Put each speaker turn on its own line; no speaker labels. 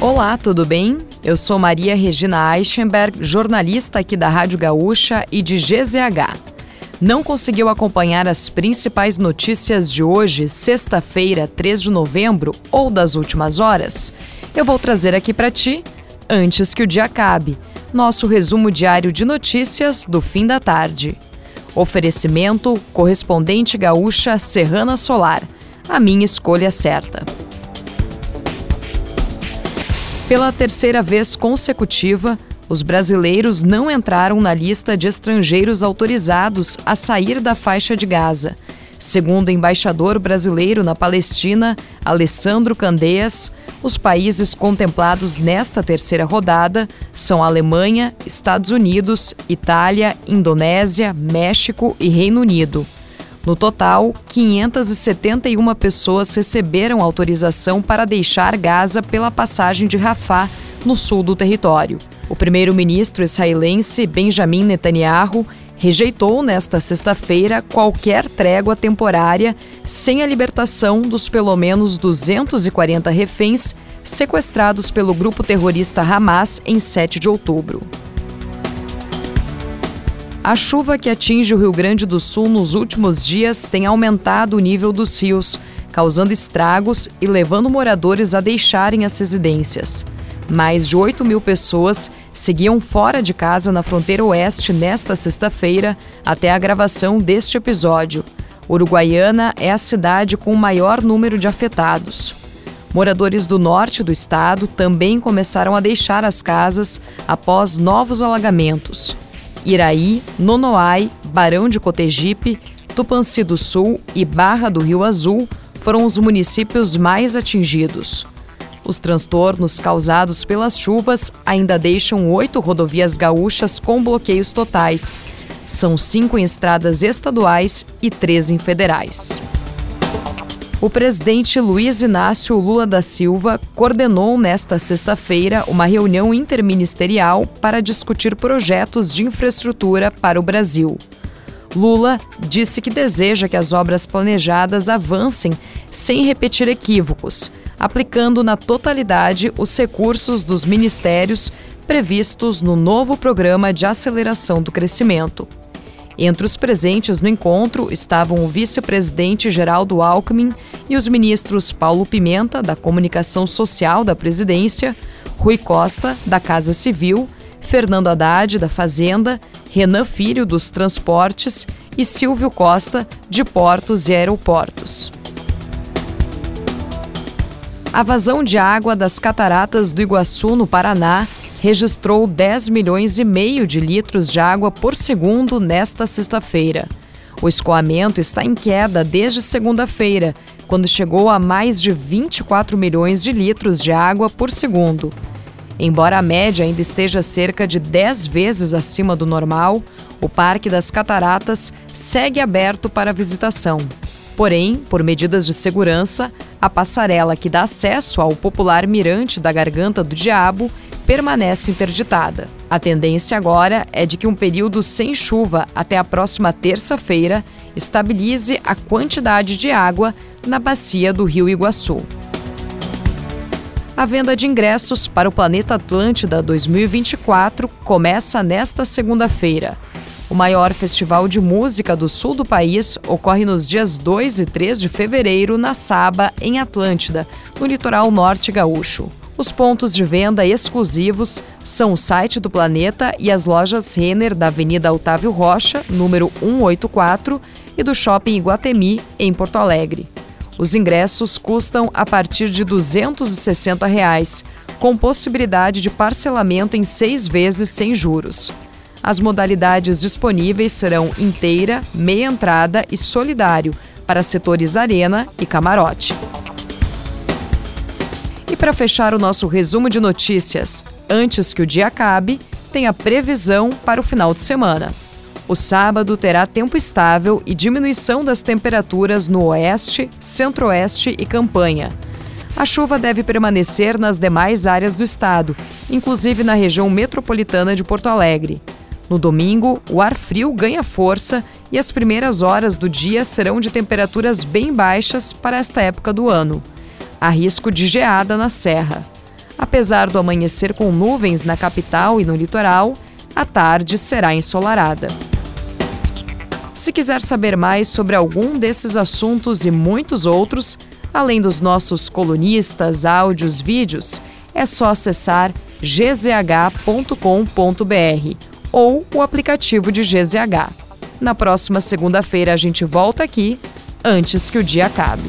Olá, tudo bem? Eu sou Maria Regina Eichenberg, jornalista aqui da Rádio Gaúcha e de GZH. Não conseguiu acompanhar as principais notícias de hoje, sexta-feira, 3 de novembro, ou das últimas horas? Eu vou trazer aqui para ti, antes que o dia acabe, nosso resumo diário de notícias do fim da tarde. Oferecimento correspondente gaúcha Serrana Solar. A minha escolha certa. Pela terceira vez consecutiva, os brasileiros não entraram na lista de estrangeiros autorizados a sair da faixa de Gaza. Segundo o embaixador brasileiro na Palestina, Alessandro Candeias, os países contemplados nesta terceira rodada são Alemanha, Estados Unidos, Itália, Indonésia, México e Reino Unido. No total, 571 pessoas receberam autorização para deixar Gaza pela passagem de Rafah, no sul do território. O primeiro-ministro israelense Benjamin Netanyahu rejeitou nesta sexta-feira qualquer trégua temporária sem a libertação dos pelo menos 240 reféns sequestrados pelo grupo terrorista Hamas em 7 de outubro. A chuva que atinge o Rio Grande do Sul nos últimos dias tem aumentado o nível dos rios, causando estragos e levando moradores a deixarem as residências. Mais de 8 mil pessoas seguiam fora de casa na fronteira oeste nesta sexta-feira, até a gravação deste episódio. Uruguaiana é a cidade com o maior número de afetados. Moradores do norte do estado também começaram a deixar as casas após novos alagamentos. Iraí, Nonoai, Barão de Cotegipe, Tupanci do Sul e Barra do Rio Azul foram os municípios mais atingidos. Os transtornos causados pelas chuvas ainda deixam oito rodovias gaúchas com bloqueios totais. São cinco em estradas estaduais e três em federais. O presidente Luiz Inácio Lula da Silva coordenou nesta sexta-feira uma reunião interministerial para discutir projetos de infraestrutura para o Brasil. Lula disse que deseja que as obras planejadas avancem sem repetir equívocos, aplicando na totalidade os recursos dos ministérios previstos no novo programa de aceleração do crescimento. Entre os presentes no encontro estavam o vice-presidente Geraldo Alckmin e os ministros Paulo Pimenta, da Comunicação Social da Presidência, Rui Costa, da Casa Civil, Fernando Haddad, da Fazenda, Renan Filho, dos Transportes e Silvio Costa, de Portos e Aeroportos. A vazão de água das cataratas do Iguaçu, no Paraná, registrou 10 milhões e meio de litros de água por segundo nesta sexta-feira. O escoamento está em queda desde segunda-feira, quando chegou a mais de 24 milhões de litros de água por segundo. Embora a média ainda esteja cerca de 10 vezes acima do normal, o Parque das Cataratas segue aberto para visitação. Porém, por medidas de segurança, a passarela que dá acesso ao popular mirante da Garganta do Diabo permanece interditada. A tendência agora é de que um período sem chuva até a próxima terça-feira estabilize a quantidade de água na bacia do Rio Iguaçu. A venda de ingressos para o Planeta Atlântida 2024 começa nesta segunda-feira. O maior festival de música do sul do país ocorre nos dias 2 e 3 de fevereiro na Saba, em Atlântida, no litoral norte gaúcho. Os pontos de venda exclusivos são o site do Planeta e as lojas Renner da Avenida Otávio Rocha, número 184, e do Shopping Iguatemi, em Porto Alegre. Os ingressos custam a partir de 260 reais, com possibilidade de parcelamento em seis vezes sem juros. As modalidades disponíveis serão inteira, meia entrada e solidário para setores arena e camarote. E para fechar o nosso resumo de notícias, antes que o dia acabe, tem a previsão para o final de semana. O sábado terá tempo estável e diminuição das temperaturas no oeste, centro-oeste e campanha. A chuva deve permanecer nas demais áreas do estado, inclusive na região metropolitana de Porto Alegre. No domingo, o ar frio ganha força e as primeiras horas do dia serão de temperaturas bem baixas para esta época do ano. Há risco de geada na serra. Apesar do amanhecer com nuvens na capital e no litoral, a tarde será ensolarada. Se quiser saber mais sobre algum desses assuntos e muitos outros, além dos nossos colunistas, áudios, vídeos, é só acessar gzh.com.br ou o aplicativo de GZH. Na próxima segunda-feira a gente volta aqui antes que o dia acabe.